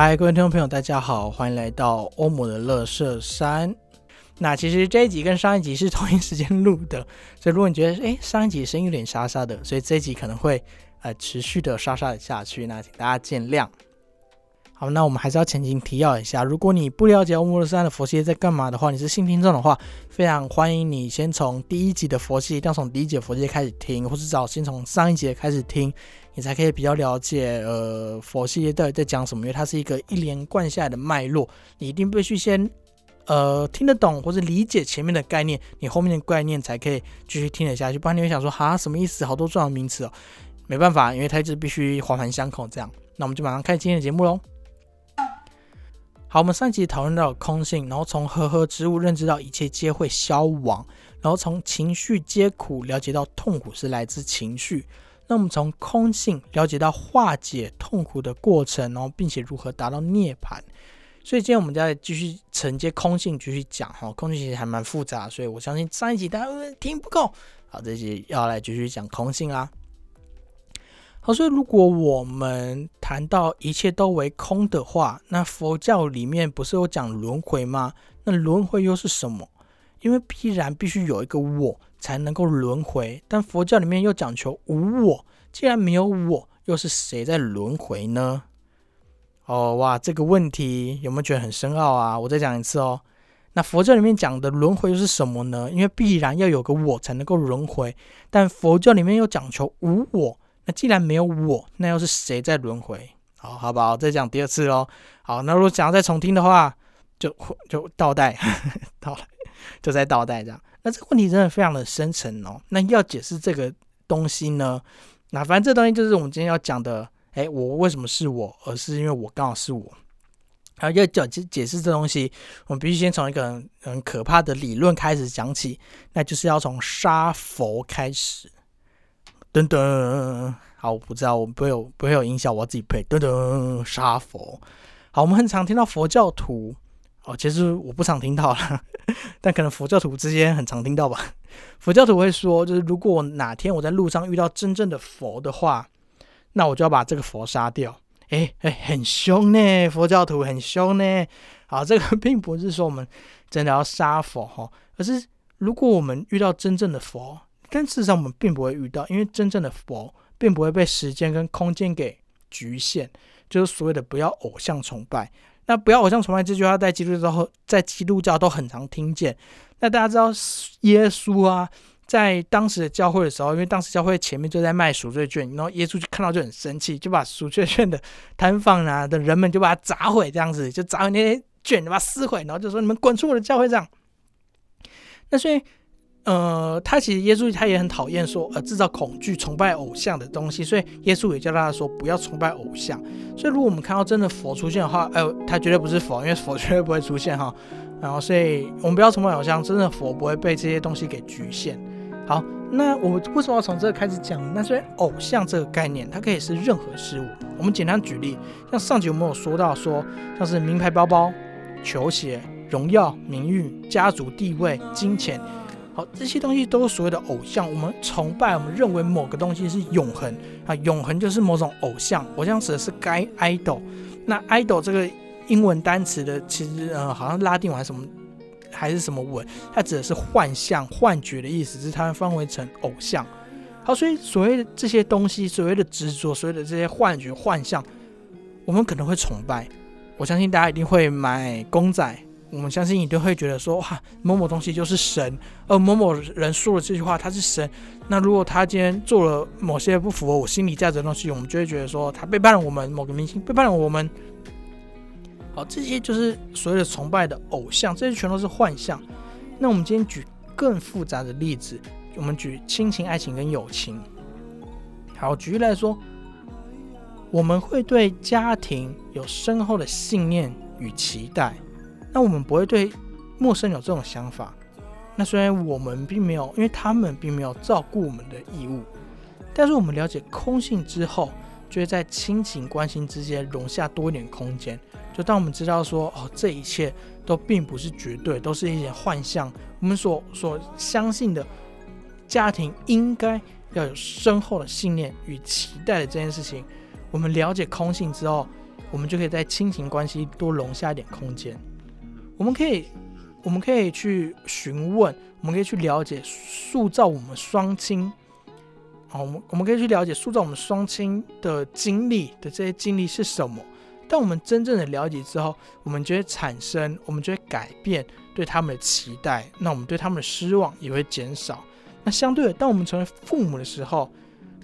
嗨，各位听众朋友，大家好，欢迎来到欧姆的乐色山。那其实这一集跟上一集是同一时间录的，所以如果你觉得诶上一集声音有点沙沙的，所以这一集可能会呃持续的沙沙的下去，那请大家见谅。好，那我们还是要前情提要一下，如果你不了解欧姆乐山的佛系在干嘛的话，你是新听众的话，非常欢迎你先从第一集的佛系，一定要从第一集的佛系开始听，或是早先从上一集开始听。你才可以比较了解，呃，佛系列到底在讲什么，因为它是一个一连贯下来的脉络，你一定必须先，呃，听得懂或者理解前面的概念，你后面的概念才可以继续听得下去。不然你会想说，哈，什么意思？好多重要名词哦，没办法，因为它就必须环环相扣这样。那我们就马上开始今天的节目喽。好，我们上集讨论到空性，然后从和合之物认知到一切皆会消亡，然后从情绪皆苦了解到痛苦是来自情绪。那我们从空性了解到化解痛苦的过程，然后并且如何达到涅槃。所以今天我们再继续承接空性继续讲哈，空性其实还蛮复杂，所以我相信上一集大家听不够，好，这集要来继续讲空性啦。好，所以如果我们谈到一切都为空的话，那佛教里面不是有讲轮回吗？那轮回又是什么？因为必然必须有一个我。才能够轮回，但佛教里面又讲求无我。既然没有我，又是谁在轮回呢？哦哇，这个问题有没有觉得很深奥啊？我再讲一次哦。那佛教里面讲的轮回又是什么呢？因为必然要有个我才能够轮回，但佛教里面又讲求无我。那既然没有我，那又是谁在轮回？好，好不好？再讲第二次喽。好，那如果想要再重听的话，就就倒带，倒来，就再倒带这样。那这个问题真的非常的深层哦。那要解释这个东西呢？那反正这东西就是我们今天要讲的。哎，我为什么是我？而是因为我刚好是我。然后要讲解解释这东西，我们必须先从一个很可怕的理论开始讲起。那就是要从杀佛开始。噔噔，好，我不知道，我不会有不会有音效，我要自己配。噔噔，杀佛。好，我们很常听到佛教徒。哦，其实我不常听到了，但可能佛教徒之间很常听到吧。佛教徒会说，就是如果哪天我在路上遇到真正的佛的话，那我就要把这个佛杀掉。哎哎，很凶呢，佛教徒很凶呢。好，这个 并不是说我们真的要杀佛哈，而是如果我们遇到真正的佛，但事实上我们并不会遇到，因为真正的佛并不会被时间跟空间给局限，就是所谓的不要偶像崇拜。那不要偶像崇拜这句话在基督教在基督教都很常听见。那大家知道耶稣啊，在当时的教会的时候，因为当时教会前面就在卖赎罪券，然后耶稣就看到就很生气，就把赎罪券的摊贩啊的人们就把它砸毁，这样子就砸毁那些卷，把它撕毁，然后就说你们滚出我的教会这样。那所以。呃，他其实耶稣他也很讨厌说呃制造恐惧、崇拜偶像的东西，所以耶稣也叫大家说不要崇拜偶像。所以如果我们看到真的佛出现的话，哎，他绝对不是佛，因为佛绝对不会出现哈。然后，所以我们不要崇拜偶像，真的佛不会被这些东西给局限。好，那我为什么要从这个开始讲？那所以偶像这个概念，它可以是任何事物。我们简单举例，像上集我们有说到说，像是名牌包包、球鞋、荣耀、名誉、家族地位、金钱。好，这些东西都是所谓的偶像，我们崇拜，我们认为某个东西是永恒啊，永恒就是某种偶像，偶像指的是该 idol。那 idol 这个英文单词的，其实呃，好像拉丁文还是什么，还是什么文，它指的是幻象、幻觉的意思，是它翻译成偶像。好，所以所谓的这些东西，所谓的执着，所谓的这些幻觉、幻象，我们可能会崇拜。我相信大家一定会买公仔。我们相信你都会觉得说哇，某某东西就是神，而某某人说了这句话他是神。那如果他今天做了某些不符合我心理价值的东西，我们就会觉得说他背叛了我们，某个明星背叛了我们。好，这些就是所谓的崇拜的偶像，这些全都是幻象。那我们今天举更复杂的例子，我们举亲情、爱情跟友情。好，举例来说，我们会对家庭有深厚的信念与期待。那我们不会对陌生有这种想法。那虽然我们并没有，因为他们并没有照顾我们的义务，但是我们了解空性之后，就会在亲情关系之间容下多一点空间。就当我们知道说，哦，这一切都并不是绝对，都是一些幻象。我们所所相信的家庭应该要有深厚的信念与期待的这件事情，我们了解空性之后，我们就可以在亲情关系多容下一点空间。我们可以。我们可以去询问，我们可以去了解塑造我们双亲，好，我们我们可以去了解塑造我们双亲的经历的这些经历是什么。当我们真正的了解之后，我们就会产生，我们就会改变对他们的期待，那我们对他们的失望也会减少。那相对的，当我们成为父母的时候，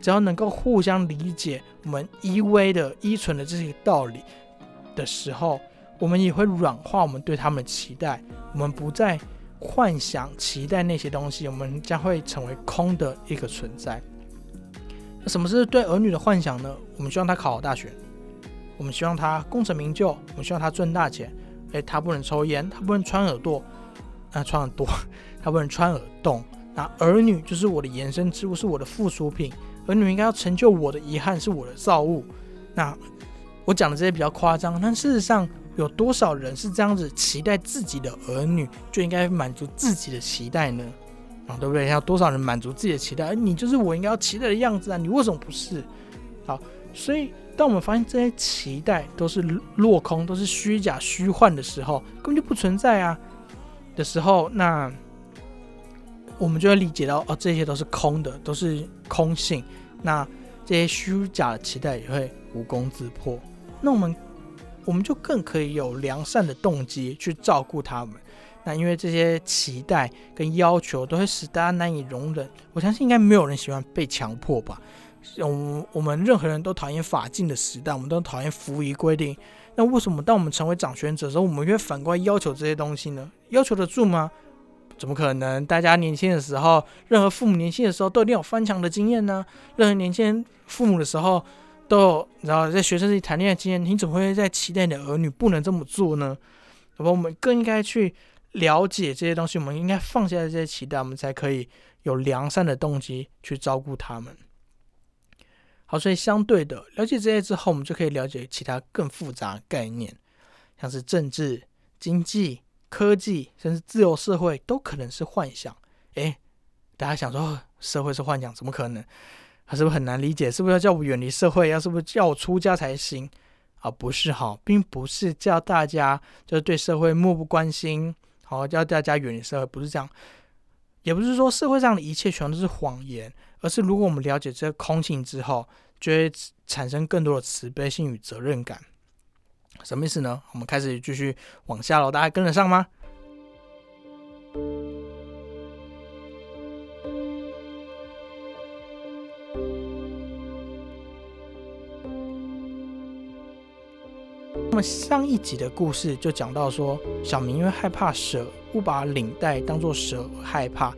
只要能够互相理解我们依偎的依存的这些道理的时候。我们也会软化我们对他们的期待，我们不再幻想、期待那些东西，我们将会成为空的一个存在。那什么是对儿女的幻想呢？我们希望他考好大学，我们希望他功成名就，我们希望他赚大钱。诶，他不能抽烟，他不能穿耳朵，啊，穿耳朵，他不能穿耳洞。那儿女就是我的延伸之物，是我的附属品。儿女应该要成就我的遗憾，是我的造物。那我讲的这些比较夸张，但事实上。有多少人是这样子期待自己的儿女就应该满足自己的期待呢？啊，对不对？要多少人满足自己的期待？而你就是我应该要期待的样子啊！你为什么不是？好，所以当我们发现这些期待都是落空、都是虚假、虚幻的时候，根本就不存在啊的时候，那我们就会理解到哦，这些都是空的，都是空性。那这些虚假的期待也会无功自破。那我们。我们就更可以有良善的动机去照顾他们。那因为这些期待跟要求都会使大家难以容忍。我相信应该没有人喜欢被强迫吧。我我们任何人都讨厌法禁的时代，我们都讨厌服仪规定。那为什么当我们成为掌权者的时候，我们会反过来要求这些东西呢？要求得住吗？怎么可能？大家年轻的时候，任何父母年轻的时候都一定有翻墙的经验呢？任何年轻人父母的时候。都有，你知道，在学生时期谈恋爱经验，你怎么会在期待你的儿女不能这么做呢？那么我们更应该去了解这些东西，我们应该放下这些期待，我们才可以有良善的动机去照顾他们。好，所以相对的，了解这些之后，我们就可以了解其他更复杂概念，像是政治、经济、科技，甚至自由社会，都可能是幻想。诶，大家想说，社会是幻想，怎么可能？他是不是很难理解？是不是要叫我远离社会？要是不是叫我出家才行？啊，不是哈，并不是叫大家就是对社会漠不关心，好叫大家远离社会，不是这样。也不是说社会上的一切全都是谎言，而是如果我们了解这个空性之后，就会产生更多的慈悲心与责任感。什么意思呢？我们开始继续往下喽，大家跟得上吗？那么上一集的故事就讲到说，小明因为害怕蛇，误把领带当做蛇害怕。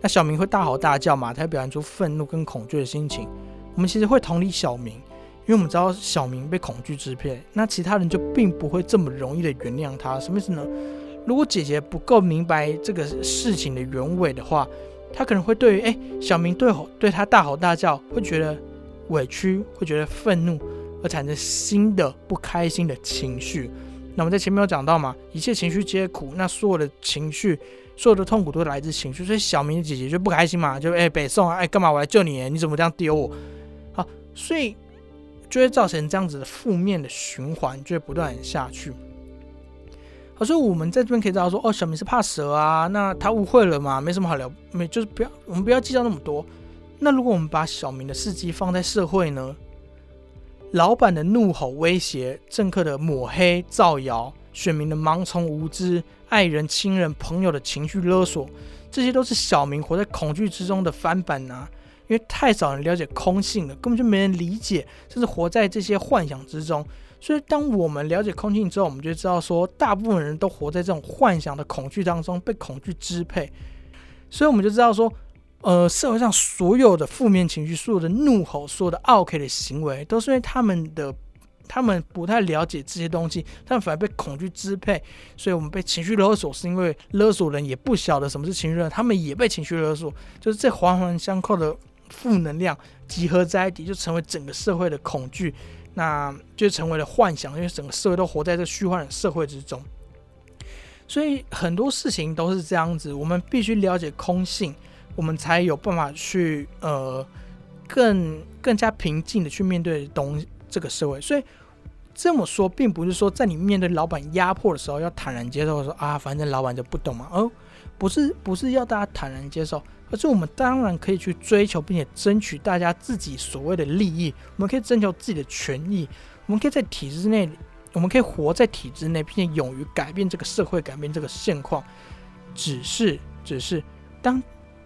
那小明会大吼大叫嘛，他表现出愤怒跟恐惧的心情。我们其实会同理小明，因为我们知道小明被恐惧支配，那其他人就并不会这么容易的原谅他。什么意思呢？如果姐姐不够明白这个事情的原委的话，她可能会对于哎小明对吼对他大吼大叫，会觉得委屈，会觉得愤怒。而产生新的不开心的情绪。那我们在前面有讲到嘛，一切情绪皆苦。那所有的情绪，所有的痛苦都来自情绪。所以小明的姐姐就不开心嘛，就哎北宋啊，哎干嘛我来救你？你怎么这样丢我？好，所以就会造成这样子的负面的循环，就会不断下去。好，所以我们在这边可以知道说，哦，小明是怕蛇啊，那他误会了嘛，没什么好聊，没就是不要，我们不要计较那么多。那如果我们把小明的事迹放在社会呢？老板的怒吼威胁，政客的抹黑造谣，选民的盲从无知，爱人、亲人、朋友的情绪勒索，这些都是小明活在恐惧之中的翻版呐。因为太少人了解空性了，根本就没人理解，甚至活在这些幻想之中。所以，当我们了解空性之后，我们就知道说，大部分人都活在这种幻想的恐惧当中，被恐惧支配。所以，我们就知道说。呃，社会上所有的负面情绪，所有的怒吼，所有的 OK 的行为，都是因为他们的他们不太了解这些东西，他们反而被恐惧支配，所以我们被情绪勒索，是因为勒索人也不晓得什么是情绪勒，他们也被情绪勒索，就是这环环相扣的负能量集合在一起，就成为整个社会的恐惧，那就成为了幻想，因为整个社会都活在这虚幻的社会之中，所以很多事情都是这样子，我们必须了解空性，我们才有办法去呃。更更加平静的去面对东这个社会，所以这么说，并不是说在你面对老板压迫的时候要坦然接受，说啊，反正老板就不懂嘛。哦，不是，不是要大家坦然接受，而是我们当然可以去追求，并且争取大家自己所谓的利益。我们可以征求自己的权益，我们可以在体制内，我们可以活在体制内，并且勇于改变这个社会，改变这个现况。只是，只是当。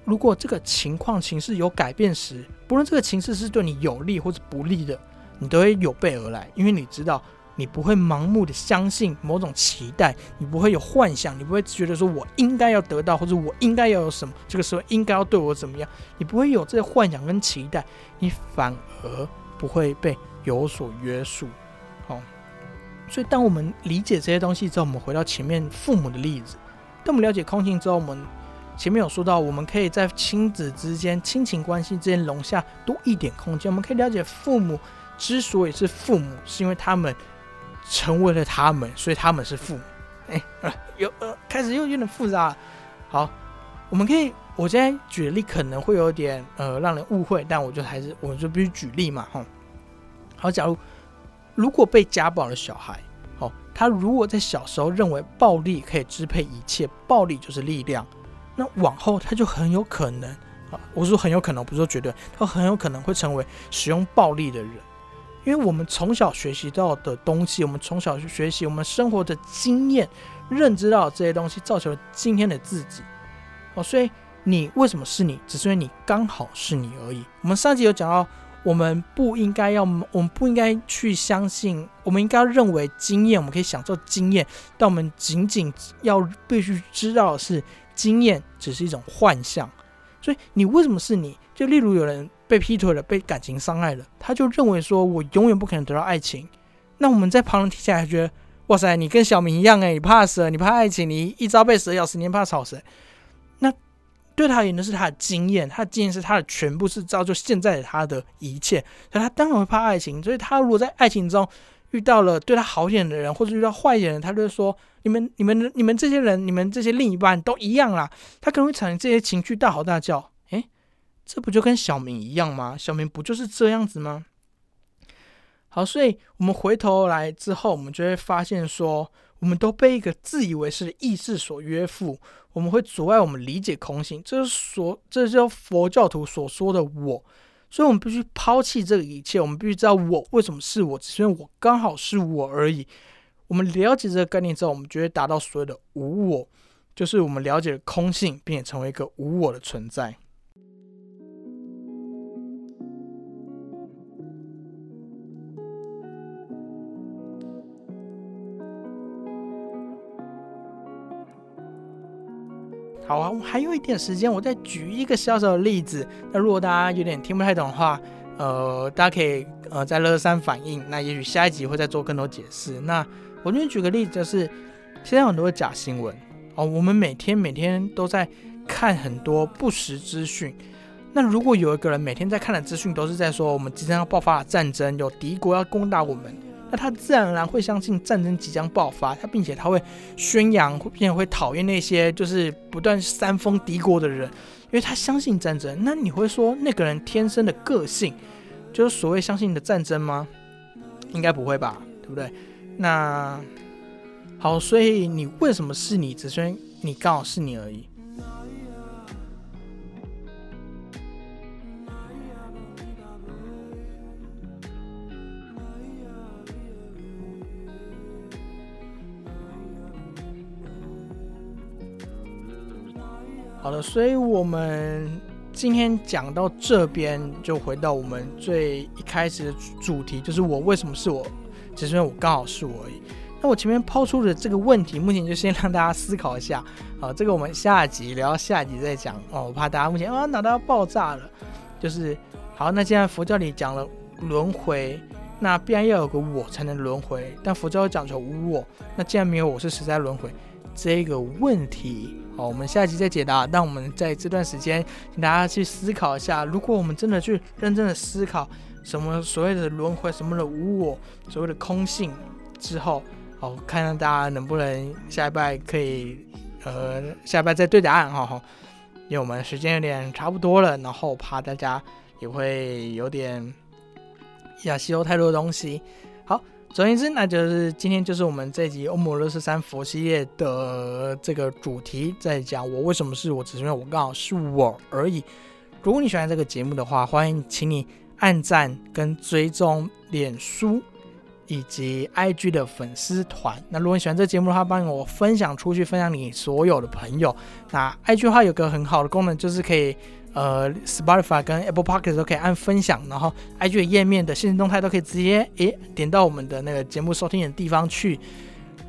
如果这个情况情势有改变时，不论这个情势是对你有利或者不利的，你都会有备而来，因为你知道你不会盲目的相信某种期待，你不会有幻想，你不会觉得说我应该要得到或者我应该要有什么，这个时候应该要对我怎么样，你不会有这些幻想跟期待，你反而不会被有所约束。好，所以当我们理解这些东西之后，我们回到前面父母的例子，当我们了解空性之后，我们。前面有说到，我们可以在亲子之间、亲情关系之间容下多一点空间。我们可以了解，父母之所以是父母，是因为他们成为了他们，所以他们是父母。哎，有呃，开始又有点复杂。好，我们可以，我现在举例可能会有点呃让人误会，但我就还是我就必须举例嘛，哈。好，假如如果被家暴的小孩，好，他如果在小时候认为暴力可以支配一切，暴力就是力量。那往后他就很有可能啊，我说很有可能，不是说绝对，他很有可能会成为使用暴力的人，因为我们从小学习到的东西，我们从小去学习，我们生活的经验，认知到这些东西，造成了今天的自己哦。所以你为什么是你，只是因为你刚好是你而已。我们上集有讲到，我们不应该要，我们不应该去相信，我们应该认为经验，我们可以享受经验，但我们仅仅要必须知道的是。经验只是一种幻象，所以你为什么是你？就例如有人被劈腿了，被感情伤害了，他就认为说我永远不可能得到爱情。那我们在旁人听起来觉得，哇塞，你跟小明一样诶，你怕蛇，你怕爱情，你一朝被蛇咬，十年怕草绳。那对他而言的是他的经验，他的经验是他的全部，是造就现在的他的一切。所以他当然会怕爱情。所以他如果在爱情中遇到了对他好一点的人，或者遇到坏一点的人，他就会说。你们、你们、你们这些人，你们这些另一半都一样啦。他可能会产生这些情绪，大吼大叫。诶，这不就跟小明一样吗？小明不就是这样子吗？好，所以我们回头来之后，我们就会发现说，我们都被一个自以为是的意识所约束，我们会阻碍我们理解空性。这是所，这就佛教徒所说的我。所以，我们必须抛弃这个一切。我们必须知道我为什么是我，只是因为我刚好是我而已。我们了解这个概念之后，我们就会达到所谓的无我，就是我们了解空性，并且成为一个无我的存在。好啊，我还有一点时间，我再举一个小小的例子。那如果大家有点听不太懂的话，呃，大家可以呃在乐山反映。那也许下一集会再做更多解释。那我这边举个例子，就是现在很多假新闻哦，我们每天每天都在看很多不实资讯。那如果有一个人每天在看的资讯都是在说我们即将要爆发战争，有敌国要攻打我们，那他自然而然会相信战争即将爆发，他并且他会宣扬，并且会讨厌那些就是不断煽风敌国的人，因为他相信战争。那你会说那个人天生的个性就是所谓相信的战争吗？应该不会吧，对不对？那好，所以你为什么是你？只是你刚好是你而已。好的，所以我们今天讲到这边，就回到我们最一开始的主题，就是我为什么是我。只是因为我刚好是我而已。那我前面抛出的这个问题，目前就先让大家思考一下。好，这个我们下集聊，下集再讲哦。我怕大家目前啊脑袋要爆炸了。就是好，那既然佛教里讲了轮回，那必然要有个我才能轮回，但佛教讲求无我，那既然没有我是实在轮回这个问题，好，我们下一集再解答。但我们在这段时间，请大家去思考一下，如果我们真的去认真的思考什么所谓的轮回，什么的无我，所谓的空性之后，好，看看大家能不能下一拜可以，呃，下一拜再对答案，哈哈。因为我们时间有点差不多了，然后怕大家也会有点要吸收太多东西。好，总而言之，那就是今天就是我们这集欧姆勒斯三佛系列的这个主题，在讲我为什么是我，只是因为我刚好是我而已。如果你喜欢这个节目的话，欢迎请你按赞跟追踪脸书。以及 IG 的粉丝团，那如果你喜欢这个节目的话，帮我分享出去，分享你所有的朋友。那 IG 的话有个很好的功能，就是可以呃 Spotify 跟 Apple Podcast 都可以按分享，然后 IG 的页面的现实动态都可以直接诶点到我们的那个节目收听的地方去。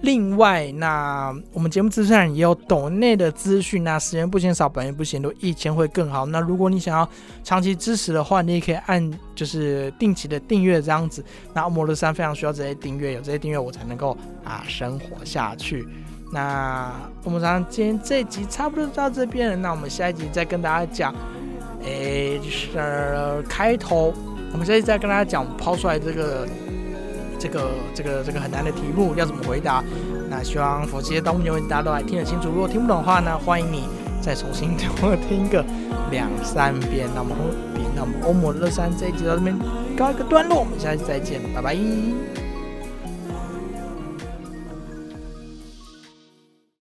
另外，那我们节目资讯上也有抖内的资讯，那时间不嫌少，本源不嫌多，一千会更好。那如果你想要长期支持的话，你也可以按就是定期的订阅这样子。那摩罗山非常需要这些订阅，有这些订阅我才能够啊生活下去。那我们山今天这集差不多到这边了，那我们下一集再跟大家讲，诶，就是开头，我们下一再跟大家讲抛出来这个。这个这个这个很难的题目要怎么回答？那希望佛系的动物问题大家都还听得清楚。如果听不懂的话呢，欢迎你再重新听个两三遍。那么，那么欧姆乐山这一集到这边告一个段落，我们下期再见，拜拜。